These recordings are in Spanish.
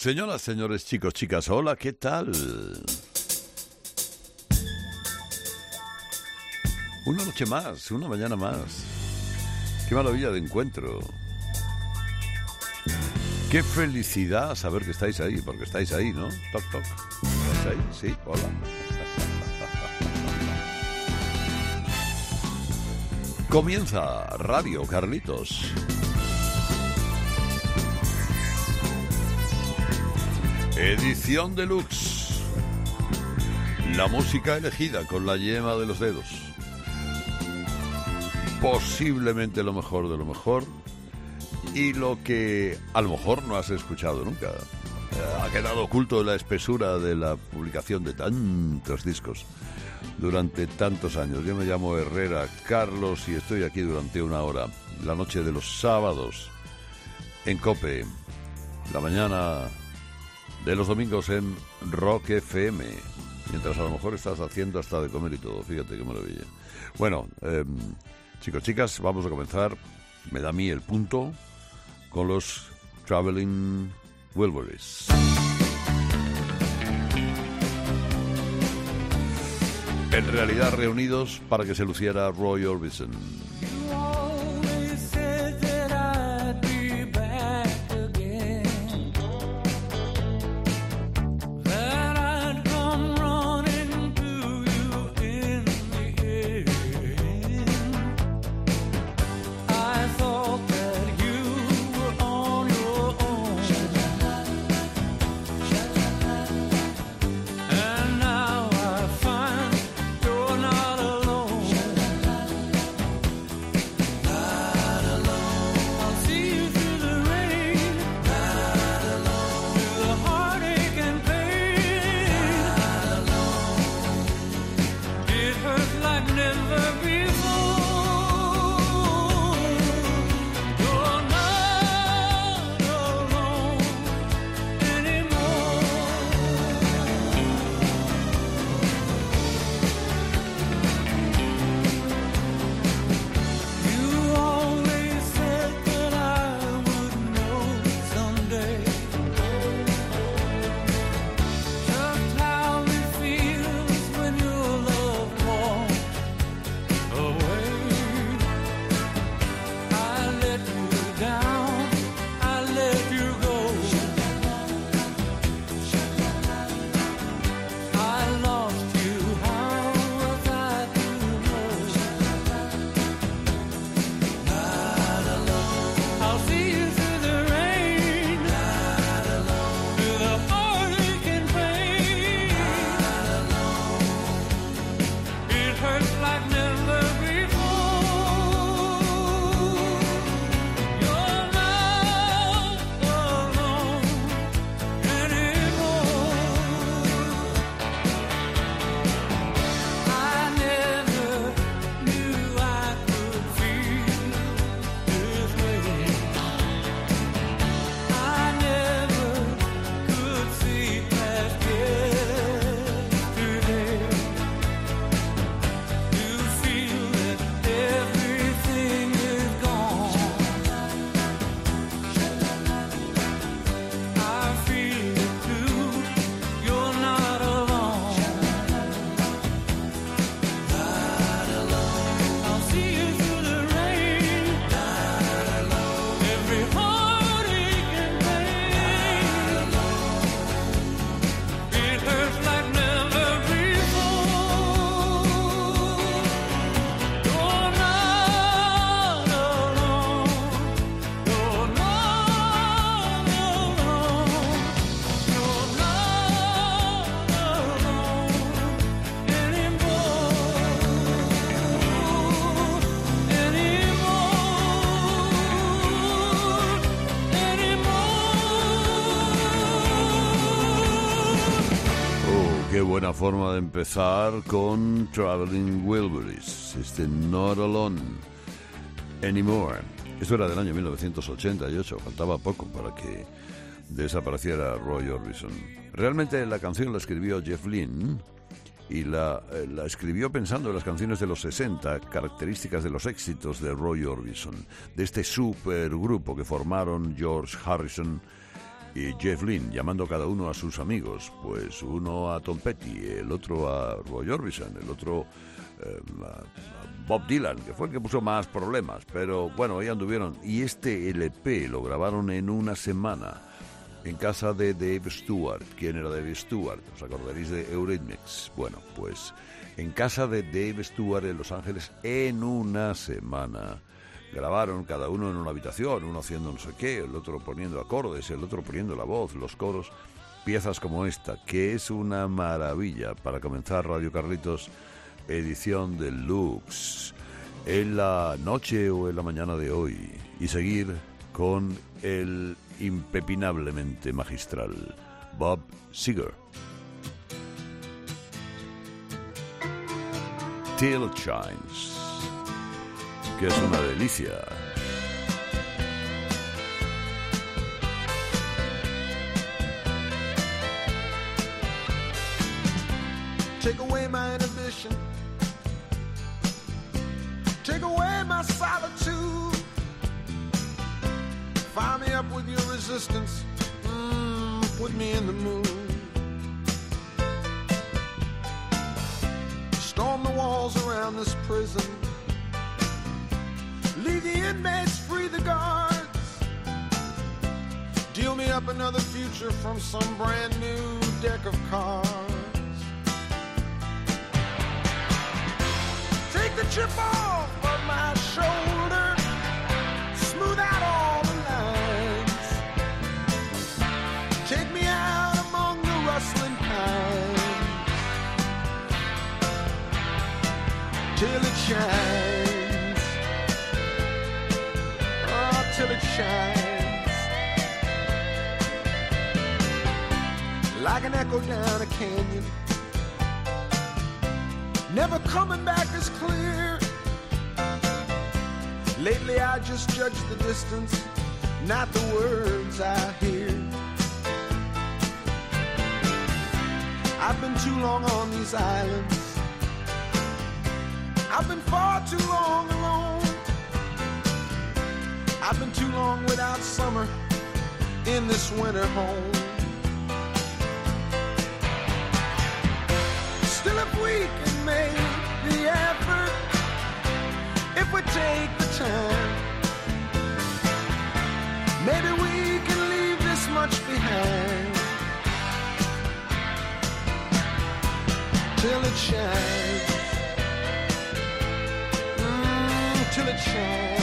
Señoras, señores, chicos, chicas, hola, ¿qué tal? Una noche más, una mañana más. Qué maravilla de encuentro. Qué felicidad saber que estáis ahí, porque estáis ahí, ¿no? Toc, toc. ¿Estáis ahí? Sí, hola. Comienza Radio Carlitos. Edición deluxe. La música elegida con la yema de los dedos. Posiblemente lo mejor de lo mejor y lo que a lo mejor no has escuchado nunca. Eh, Ha quedado oculto la espesura de la publicación de tantos discos durante tantos años. Yo me llamo Herrera Carlos y estoy aquí durante una hora, la noche de los sábados, en Cope, la mañana de los domingos en Rock FM, mientras a lo mejor estás haciendo hasta de comer y todo. Fíjate qué maravilla. Bueno, eh, chicos, chicas, vamos a comenzar. Me da a mí el punto con los Traveling Wilburys. En realidad reunidos para que se luciera Roy Orbison. Forma de empezar con Traveling Wilburys. Este Not Alone Anymore. Esto era del año 1988, faltaba poco para que desapareciera Roy Orbison. Realmente la canción la escribió Jeff Lynne y la, eh, la escribió pensando en las canciones de los 60, características de los éxitos de Roy Orbison, de este supergrupo que formaron George Harrison y Jeff Lynne, llamando cada uno a sus amigos, pues uno a Tom Petty, el otro a Roy Orbison, el otro eh, a, Bob Dylan, que fue el que puso más problemas, pero bueno, ahí anduvieron. Y este LP lo grabaron en una semana en casa de Dave Stewart. ¿Quién era Dave Stewart? ¿Os acordaréis de Eurythmics? Bueno, pues en casa de Dave Stewart en Los Ángeles en una semana. Grabaron cada uno en una habitación, uno haciendo no sé qué, el otro poniendo acordes, el otro poniendo la voz, los coros, piezas como esta, que es una maravilla. Para comenzar Radio Carlitos, edición deluxe, en la noche o en la mañana de hoy, y seguir con el impepinablemente magistral Bob Seger. Till Shines, que es una delicia. Take away my inhibition. Take away my solitude. Fire me up with your resistance. Mm, put me in the mood. Storm the walls around this prison. Leave the inmates free, the guards. Deal me up another future from some brand new deck of cards. Take the chip off of my shoulder. Smooth out all the lines. Take me out among the rustling pines. Till it shines. Like an echo down a canyon never coming back as clear. Lately, I just judge the distance, not the words I hear. I've been too long on these islands. I've been far too long alone. I've been too long without summer in this winter home. The effort, if we take the time, maybe we can leave this much behind. Till it shines, mm, till it shines.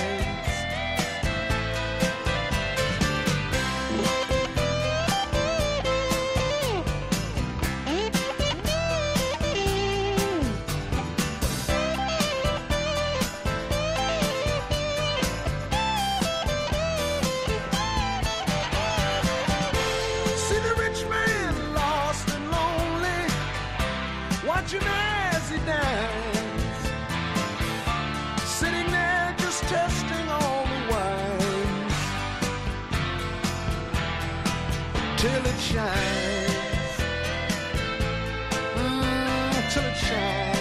Till it shines. Mm, till it shines.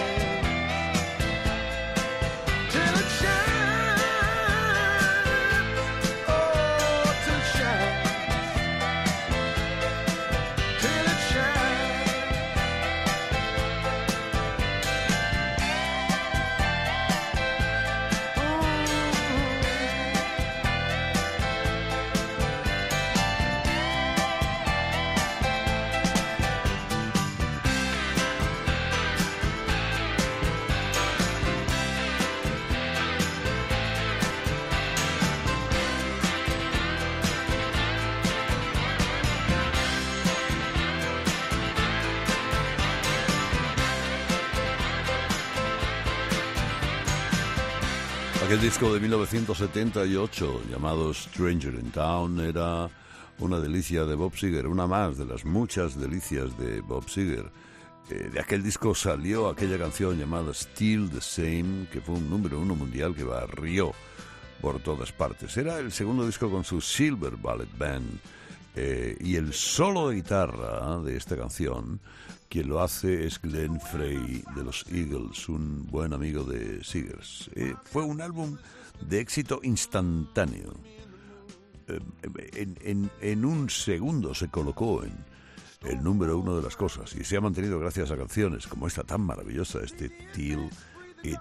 Disco de 1978 llamado Stranger in Town era una delicia de Bob Seger, una más de las muchas delicias de Bob Seger. Eh, de aquel disco salió aquella canción llamada Still the Same, que fue un número uno mundial que barrió por todas partes. Era el segundo disco con su Silver Ballet Band. eh, y el solo de guitarra de esta canción, quien lo hace es Glenn Frey de los Eagles, un buen amigo de Seegers. Eh, fue un álbum de éxito instantáneo. eh, en, en- un segundo se colocó en el número uno de las cosas y se ha mantenido gracias a canciones como esta tan maravillosa, este Till It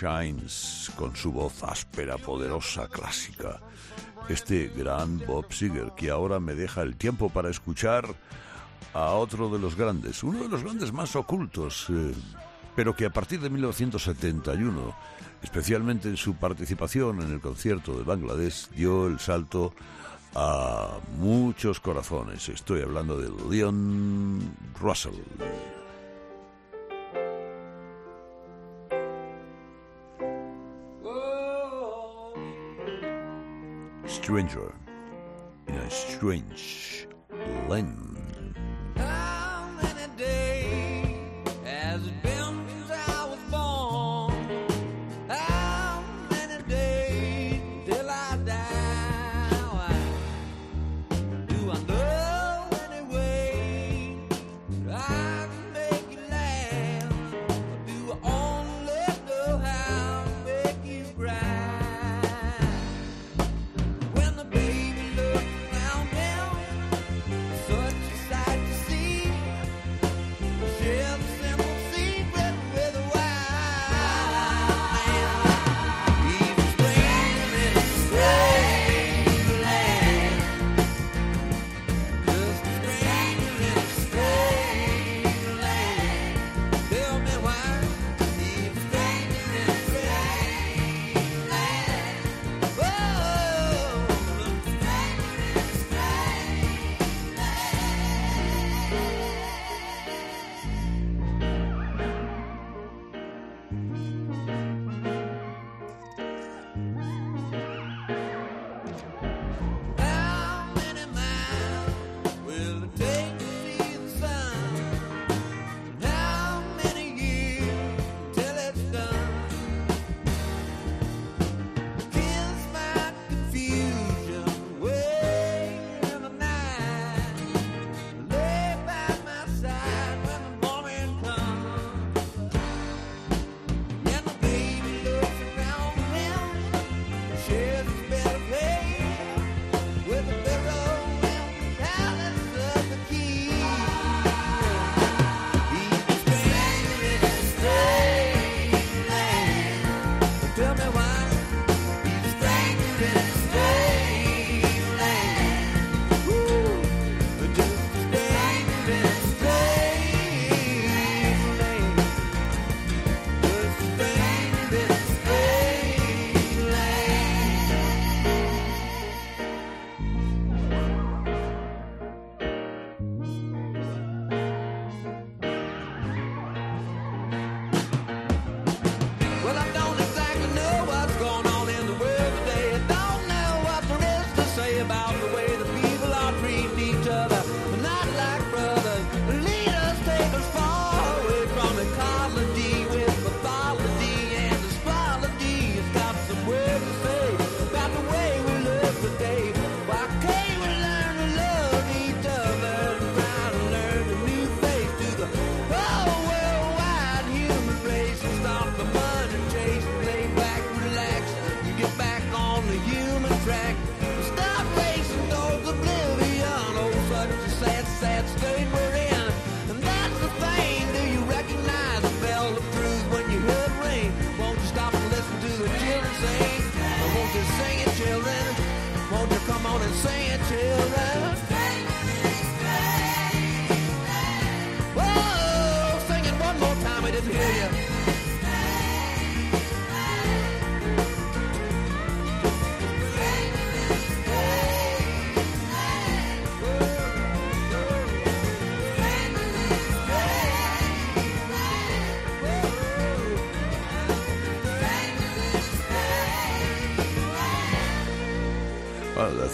Shines, con su voz áspera, poderosa, clásica. Este gran Bob Seger que ahora me deja el tiempo para escuchar a otro de los grandes, uno de los grandes más ocultos, eh, pero que a partir de 1971, especialmente en su participación en el concierto de Bangladesh, dio el salto a muchos corazones. Estoy hablando de Leon Russell. Stranger in a strange land.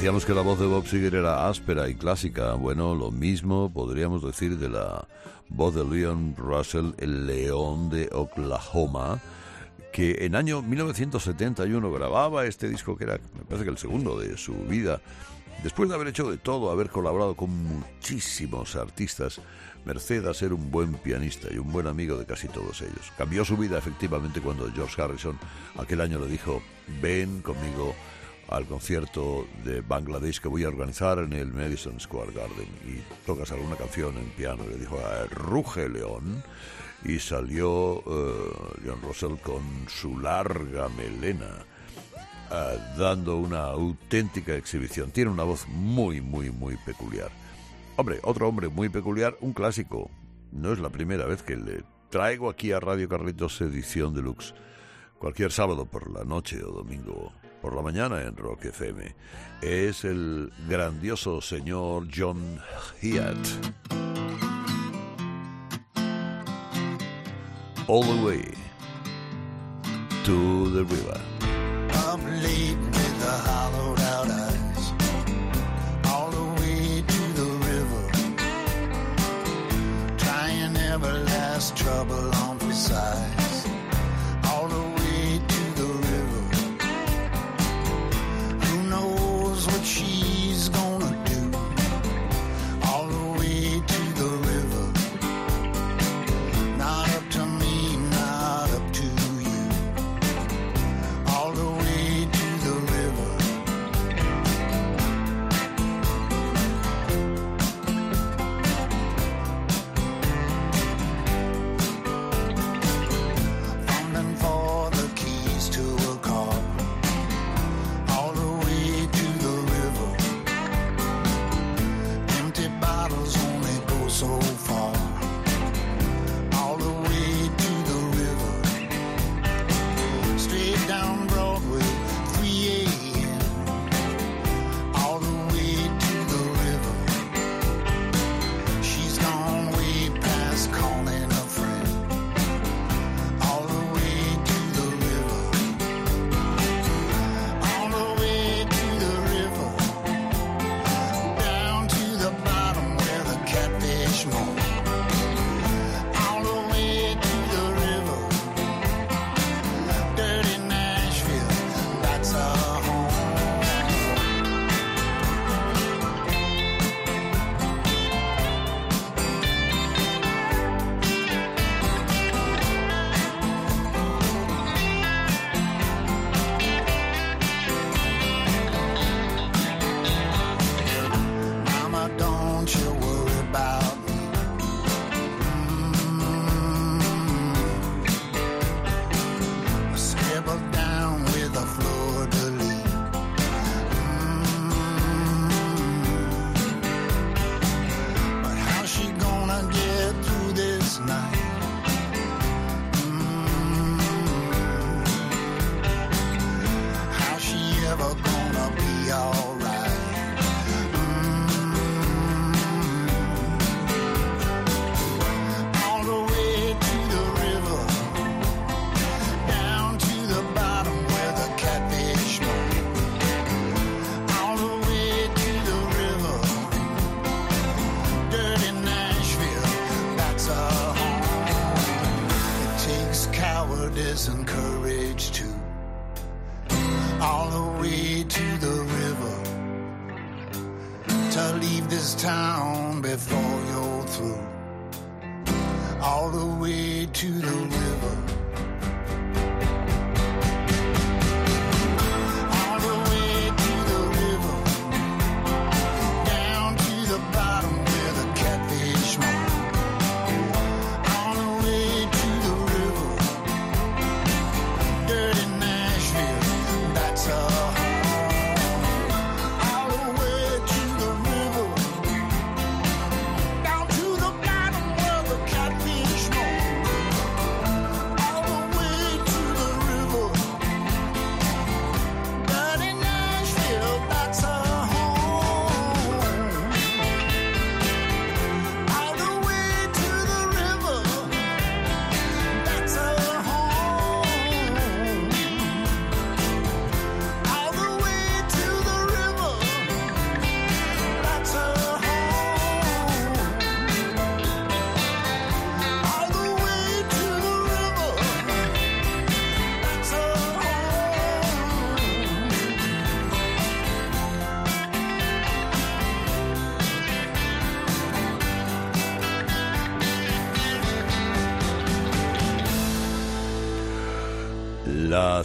Decíamos que la voz de Bob Seger era áspera y clásica. Bueno, lo mismo podríamos decir de la voz de Leon Russell, el león de Oklahoma, que en año 1971 grababa este disco que era, me parece que el segundo de su vida, después de haber hecho de todo, haber colaborado con muchísimos artistas, merced a ser un buen pianista y un buen amigo de casi todos ellos. Cambió su vida efectivamente cuando George Harrison aquel año le dijo, ven conmigo al concierto de Bangladesh que voy a organizar en el Madison Square Garden y tocas alguna canción en piano. Le dijo, a ruge león. Y salió uh, John Russell con su larga melena. Uh, dando una auténtica exhibición. Tiene una voz muy, muy, muy peculiar. Hombre, otro hombre muy peculiar, un clásico. No es la primera vez que le traigo aquí a Radio Carlitos edición deluxe. Cualquier sábado por la noche o domingo por la mañana en Rock FM. Es el grandioso señor John Hyatt. All the way to the river. I'm late with the hollowed out eyes. All the way to the river. Trying every last trouble on the side.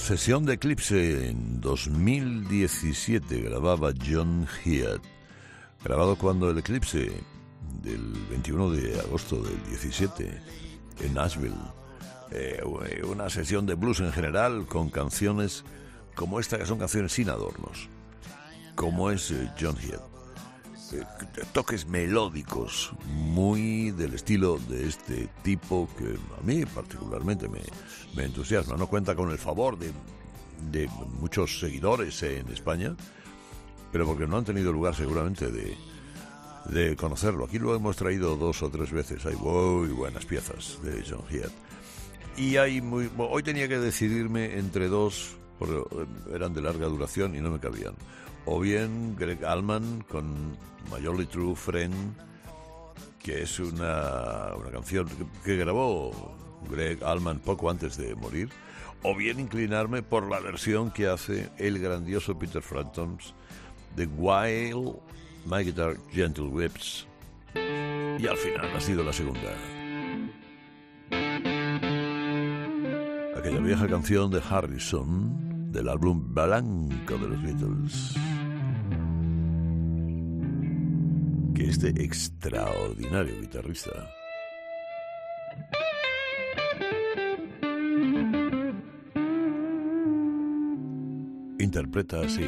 Sesión de Eclipse en 2017 grababa John Head, grabado cuando el Eclipse del 21 de agosto del 17 en Nashville. Eh, una sesión de blues en general con canciones como esta que son canciones sin adornos, como es eh, John Head. Eh, toques melódicos muy del estilo de este tipo que a mí particularmente me, entusiasma. No cuenta con el favor de, de muchos seguidores en España, pero porque no han tenido lugar seguramente de, conocerlo. Aquí lo hemos traído dos o tres veces. Hay muy buenas piezas de John Head. Y hay muy. Hoy tenía que decidirme entre dos, porque eran de larga duración y no me cabían. O bien Greg Allman con My Only True Friend, que es una, una canción que, grabó Greg Allman poco antes de morir. O bien inclinarme por la versión que hace el grandioso Peter Framptons de While My Guitar Gentle Whips. Y al final ha sido la segunda. Aquella vieja canción de Harrison del álbum Blanco de los Beatles. Este extraordinario guitarrista interpreta así.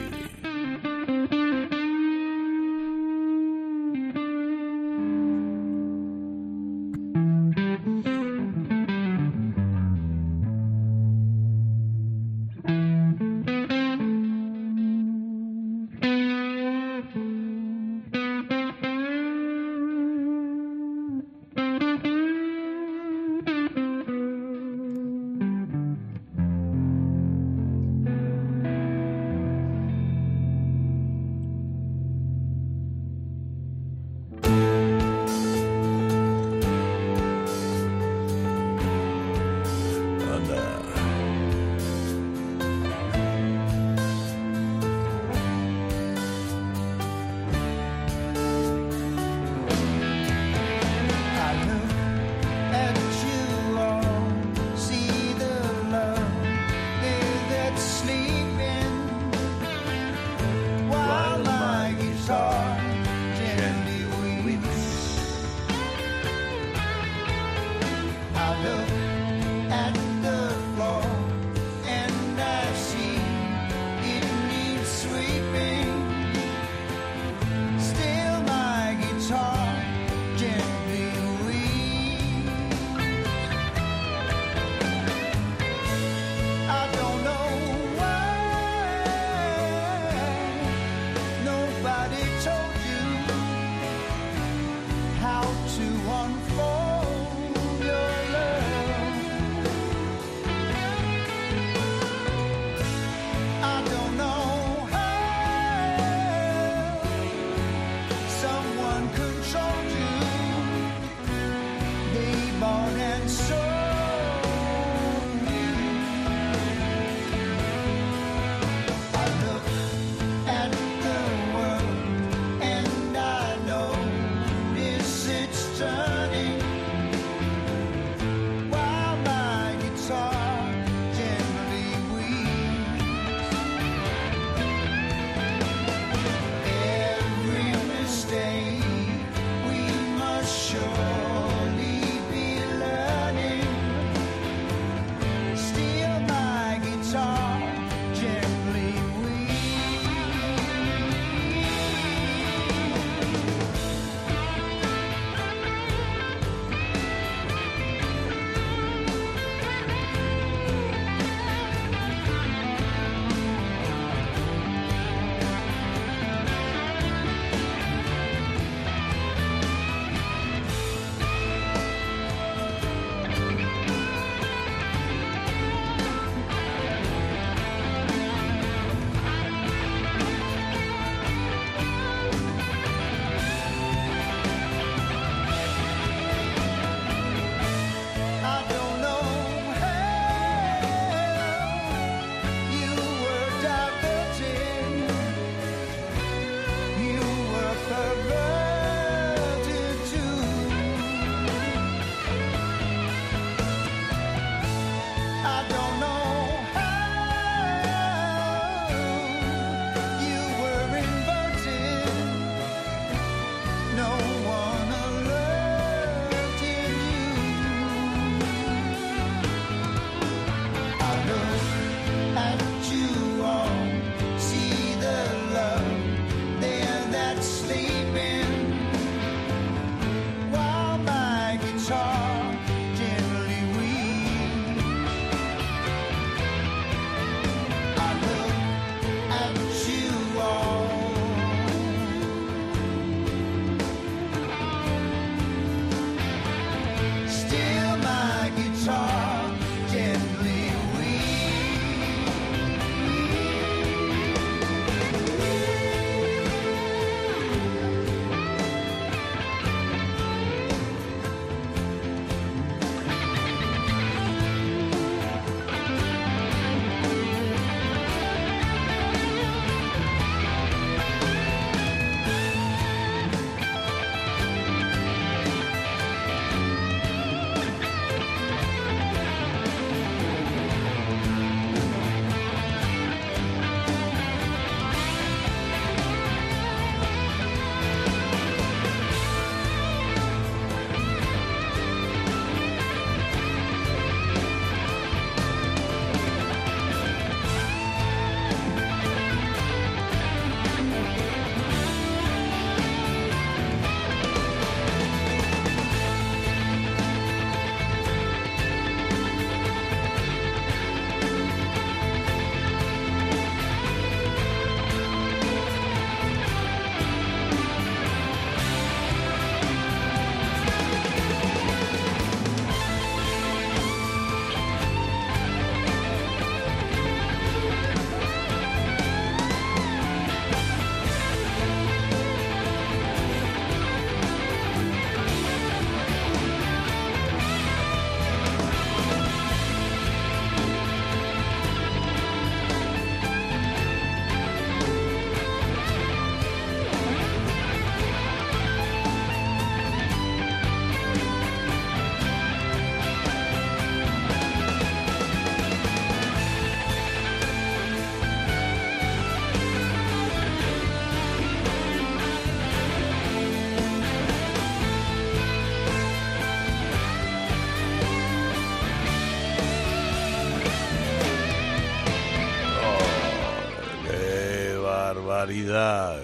Barbaridad!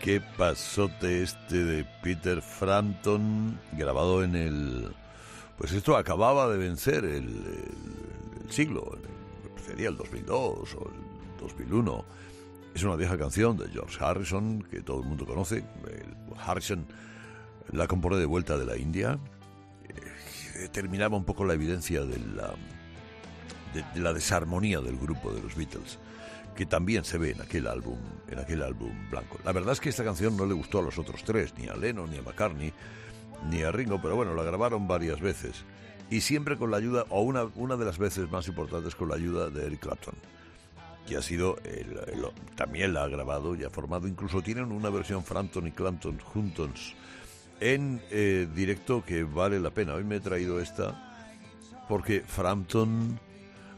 ¿Qué, pasote este de Peter Frampton, grabado en el... Pues esto acababa de vencer el, siglo, sería el 2002 o el 2001. Es una vieja canción de George Harrison, que todo el mundo conoce. Harrison la compone de vuelta de la India. Eh, terminaba un poco la evidencia de la, de la desarmonía del grupo de los Beatles, que también se ve en aquel álbum, en aquel álbum blanco. La verdad es que esta canción no le gustó a los otros tres, ni a Lennon, ni a McCartney, ni a Ringo, pero bueno, la grabaron varias veces. Y siempre con la ayuda, o una, una de las veces más importantes con la ayuda de Eric Clapton que ha sido, el- también la ha grabado y ha formado, incluso tienen una versión Frampton y Clapton juntos en eh, directo que vale la pena. Hoy me he traído esta porque Frampton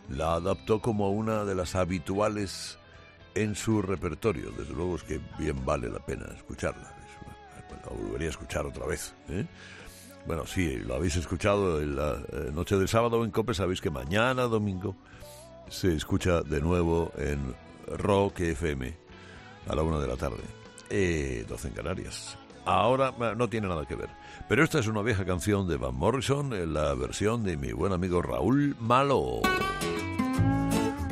la adaptó como una de las habituales en su repertorio. Desde luego es que bien vale la pena escucharla. Es- La volvería a escuchar otra vez. ¿eh? Bueno, sí, lo habéis escuchado en la eh, noche del sábado en COPE, sabéis que mañana domingo se escucha de nuevo en Rock FM a la una de la tarde, eh, 12 en Canarias. Ahora no tiene nada que ver, pero esta es una vieja canción de Van Morrison en la versión de mi buen amigo Raúl Malo.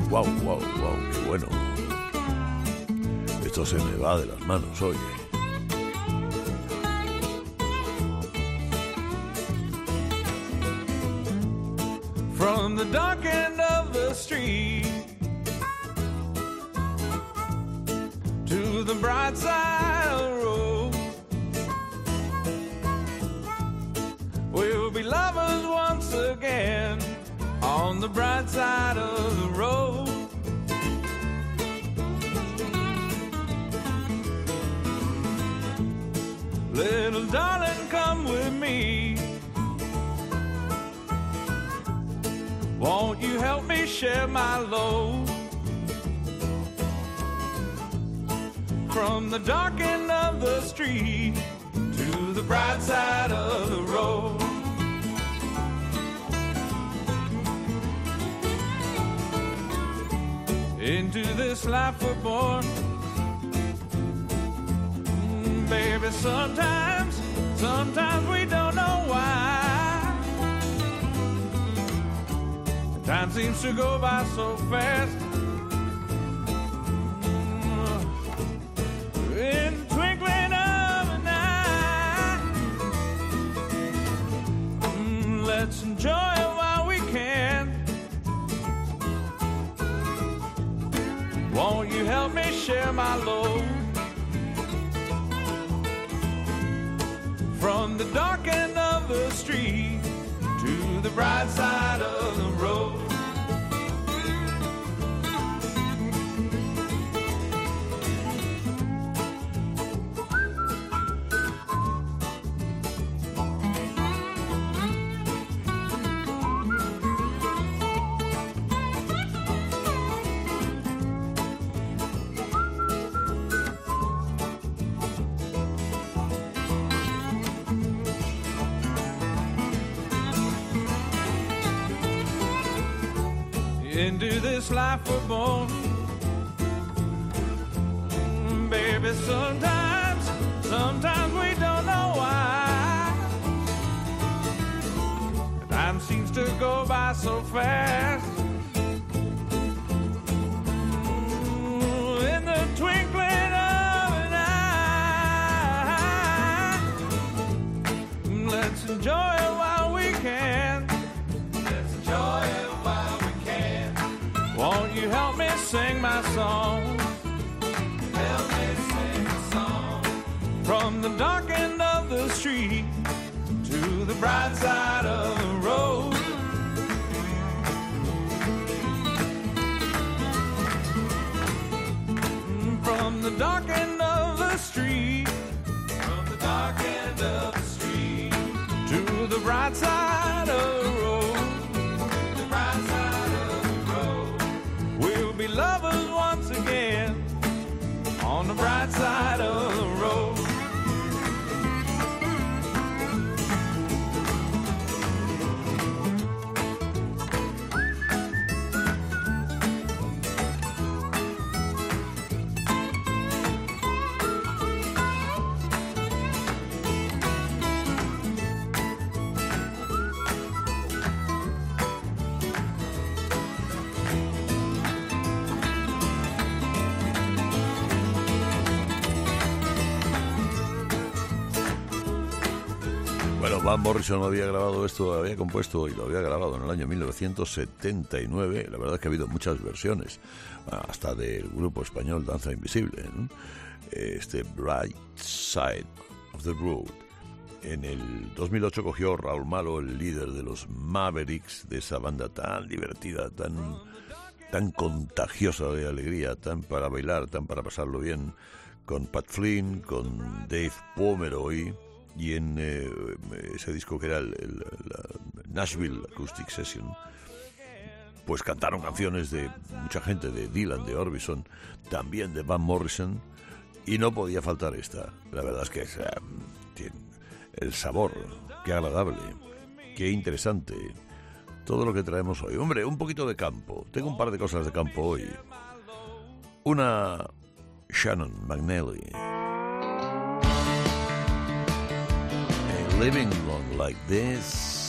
Wow, wow, wow, qué bueno. Esto se me va de las manos, oye. from the dark end of the street to the bright side lovers once again on the bright side of the road. Little darling, come with me. Won't you help me share my load? From the dark end of the street to the bright side of the road. Into this life we're born. Mm, Baby, sometimes, sometimes we don't know why. Time seems to go by so fast. Help me share my load? From the dark end of the street to the bright side of the road. Morrison había grabado esto, había compuesto y lo había grabado en el año 1979. La verdad es que ha habido muchas versiones, hasta del grupo español Danza Invisible. Este Bright Side of the Road. En el 2008 cogió Raúl Malo, el líder de los Mavericks, de esa banda tan divertida, tan, tan contagiosa de alegría, tan para bailar, tan para pasarlo bien, con Pat Flynn, con Dave Pomeroy y en eh, ese disco que era el, Nashville Acoustic Session, pues cantaron canciones de mucha gente, de Dylan, de Orbison, también de Van Morrison, y no podía faltar esta. La verdad es que es, el sabor, qué agradable, qué interesante, todo lo que traemos hoy. Hombre, un poquito de campo, tengo un par de cosas de campo hoy. Una Shannon McNally. Living long like this.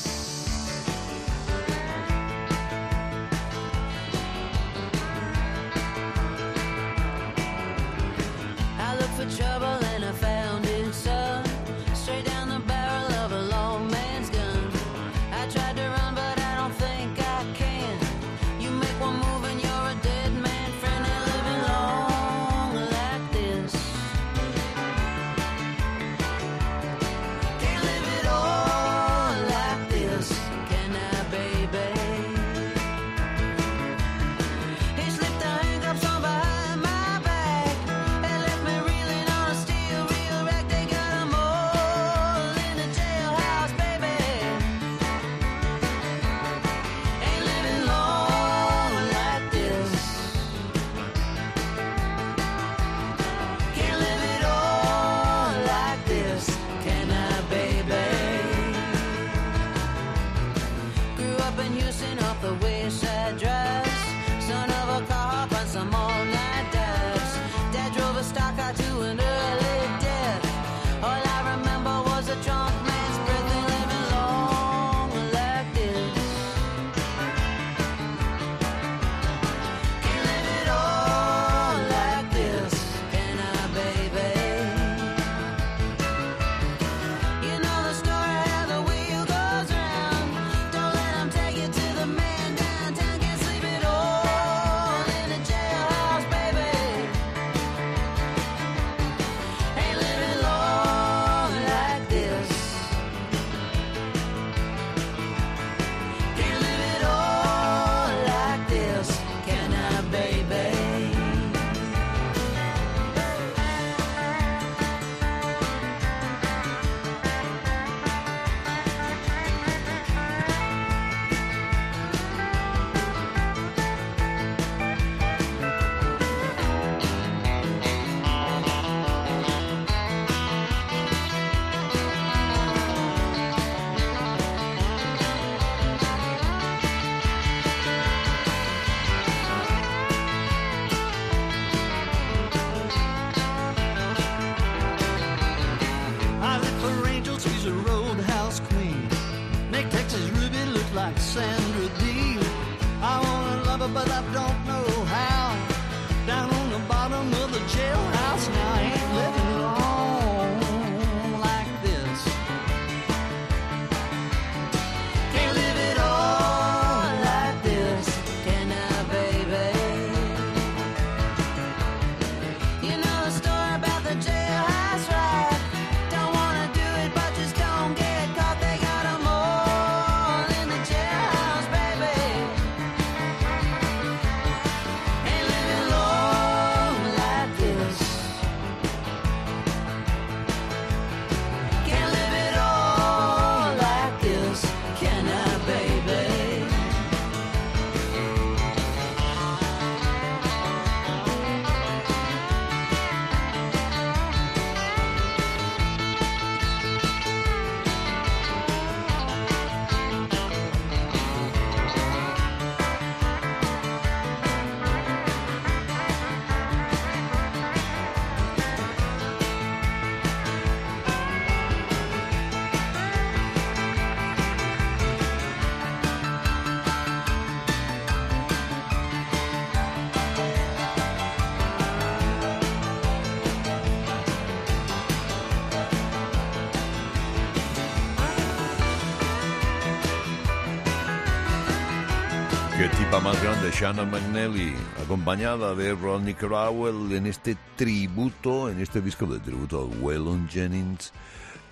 Más grande, Shannon McNally, acompañada de Rodney Crowell en este tributo, en este disco de tributo a Waylon Jennings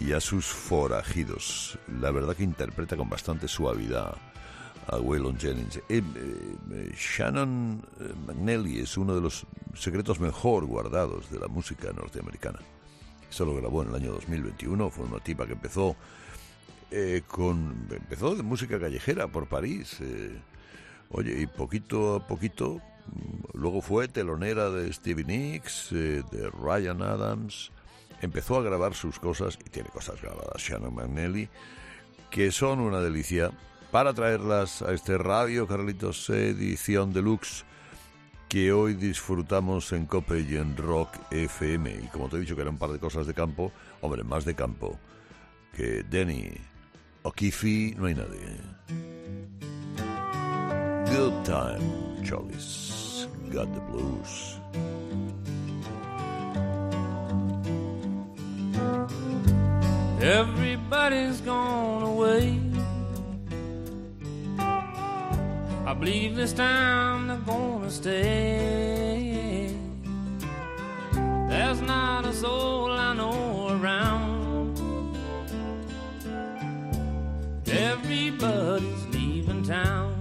y a sus forajidos. La verdad que interpreta con bastante suavidad a Waylon Jennings. Eh, eh, Shannon eh, McNally es uno de los secretos mejor guardados de la música norteamericana. Eso lo grabó en el año 2021, fue una tipa que empezó eh, con empezó de música callejera por París. eh, oye, y poquito a poquito, mm, luego fue telonera de Stevie Nicks, eh, de Ryan Adams. Empezó a grabar sus cosas, y tiene cosas grabadas, Shannon McNally, que son una delicia para traerlas a este Radio Carlitos edición deluxe que hoy disfrutamos en Cope y en Rock FM. Y como te he dicho que eran un par de cosas de campo, hombre, más de campo que Denny O'Keefe, no hay nadie. Good time, Charlie's got the blues. Everybody's gone away. I believe this time they're gonna stay. There's not a soul I know around. Everybody's leaving town.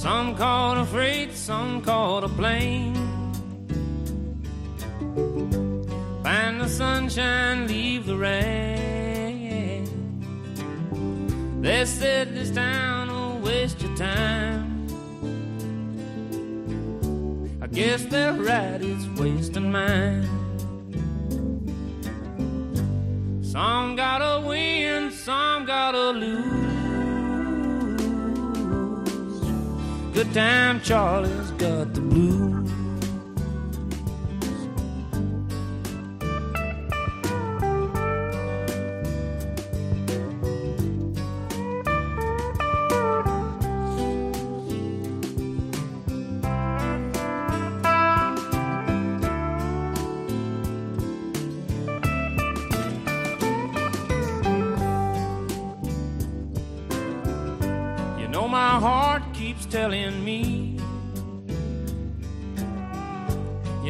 Some caught a freight, some caught a plane. Find the sunshine, leave the rain. They said this town will waste your time. I guess they're right, it's wasting mine. Some gotta win, some gotta lose. Good time, Charlie's got the blues.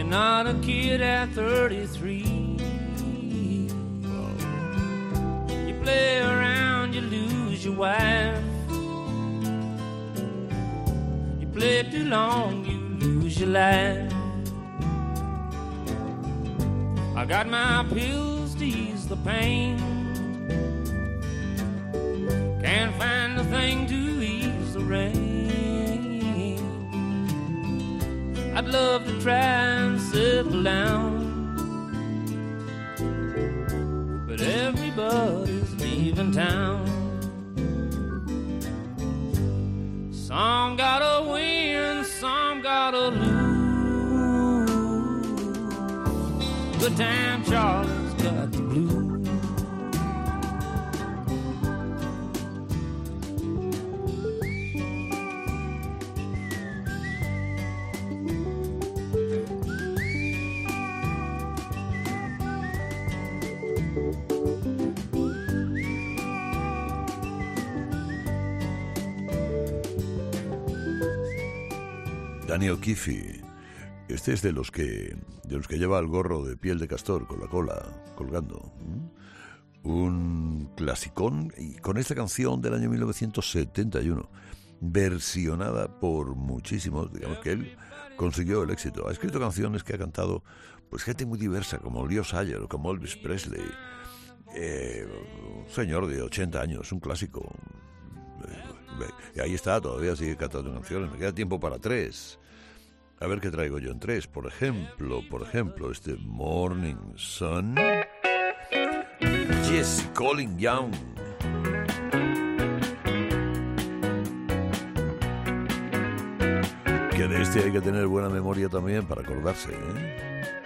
You're not a kid at 33 You play around, you lose your wife. You play too long, you lose your life. I got my pills to ease the pain. Can't find a thing to ease the rain. I'd love to try and settle down, but everybody's leaving town. Some gotta win, some gotta lose. Good time, Charlie's got Danny O'Keefe. Este es de los que de los que lleva el gorro de piel de castor con la cola colgando. Un clasicón y con esta canción del año 1971, versionada por muchísimos, digamos que él consiguió el éxito. Ha escrito canciones que ha cantado pues gente muy diversa como Leo Sayer como Elvis Presley. Eh, un señor de 80 años, un clásico. Eh, ahí está, todavía sigue cantando canciones. Me queda tiempo para tres. A ver qué traigo yo en tres. Por ejemplo, por ejemplo, este Morning Sun. Jesse Colin Young. Que de este hay que tener buena memoria también para acordarse, ¿eh?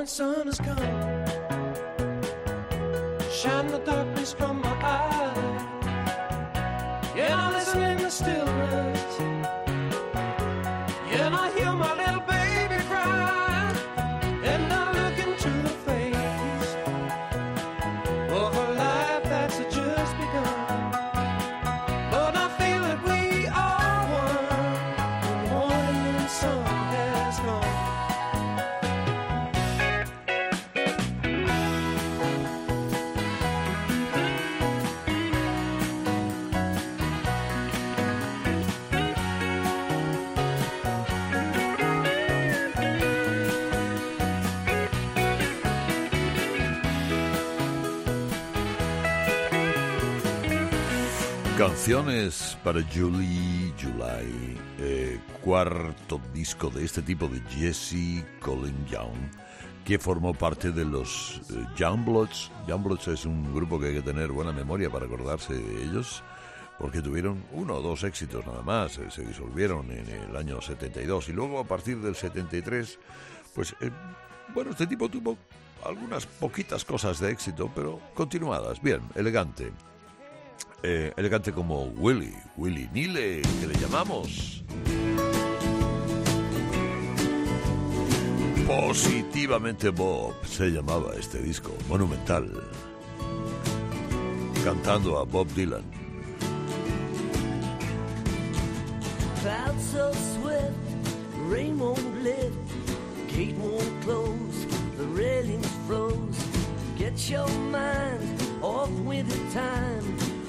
Morning sun has come. Canciones para Julie July, eh, cuarto disco de este tipo de Jesse Colin Young, que formó parte de los eh, Youngbloods. Youngbloods es un grupo que hay que tener buena memoria para acordarse de ellos, porque tuvieron uno o dos éxitos nada más, eh, se disolvieron en el año 72 y luego a partir del 73, pues eh, bueno, este tipo tuvo algunas poquitas cosas de éxito, pero continuadas, bien, elegante eh, elegante como Willy, Willy Nile, que le llamamos. Positivamente Bob se llamaba este disco, monumental. Cantando a Bob Dylan. Clouds so swift, rain won't lift, gate won't close, the railings froze. Get your mind off time. Tomorrow's the day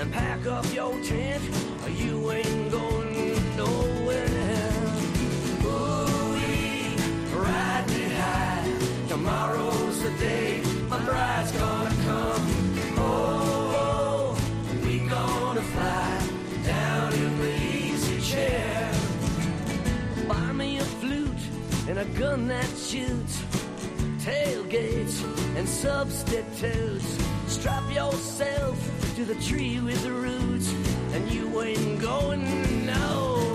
and pack up your tent, or you ain't going nowhere. Ooh, ride me high. Tomorrow's the day my bride's gonna come. Oh, we gonna fly down in the easy chair. Buy me a flute and a gun that shoots. Tailgates and substitutes. Strap yourself to the tree with the roots, and you ain't going nowhere.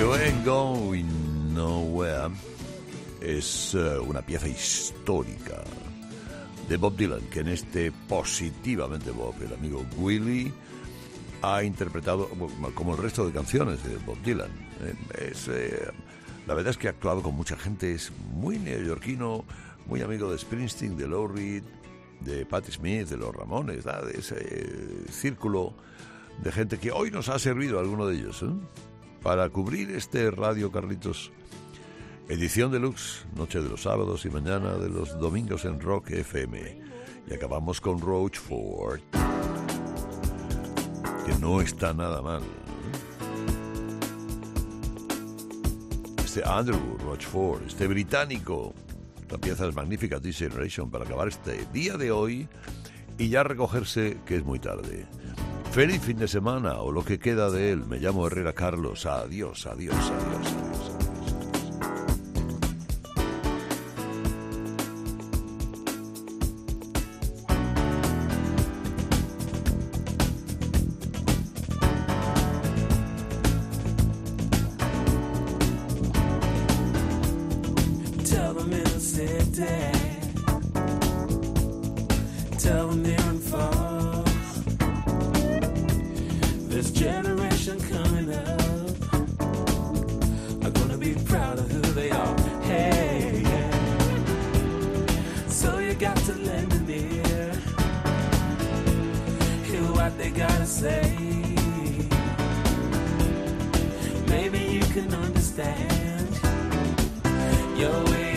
You Ain't Going Nowhere es eh, una pieza histórica de Bob Dylan, que en este positivamente Bob, el amigo Willie, ha interpretado como el resto de canciones de Bob Dylan. Eh, eh, la verdad es que ha actuado con mucha gente, es muy neoyorquino, muy amigo de Springsteen, de Lou Reed, de Patti Smith, de los Ramones, ¿da? de ese círculo de gente que hoy nos ha servido alguno de ellos. Para cubrir este Radio Carlitos Edición deluxe, noche de los sábados y mañana de los domingos en Rock FM. Y acabamos con Roachford, que no está nada mal. Este Andrew Roachford, este británico, la pieza es magnífica, This Generation, para acabar este día de hoy y ya recogerse que es muy tarde. Feliz fin de semana o lo que queda de él. Me llamo Herrera Carlos. Adiós, adiós, adiós. Can understand. Your way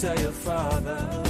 tell your father